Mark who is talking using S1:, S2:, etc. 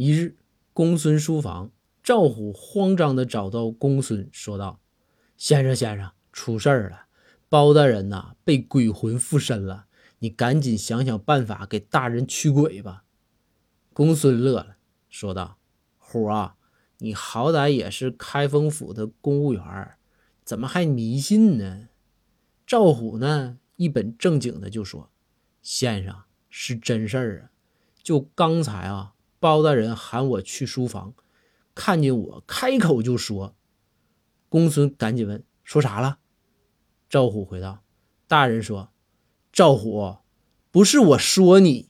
S1: 一日，公孙书房，赵虎慌张地找到公孙，说道：“先生，先生，出事儿了！包大人呐，被鬼魂附身了，你赶紧想想办法给大人驱鬼吧。”公孙乐了，说道：“虎啊，你好歹也是开封府的公务员，怎么还迷信呢？”赵虎呢，一本正经的就说：“先生是真事儿啊，就刚才啊，包大人喊我去书房，看见我开口就说。”公孙赶紧问：“说啥了？”赵虎回道：“大人说，赵虎，不是我说你。”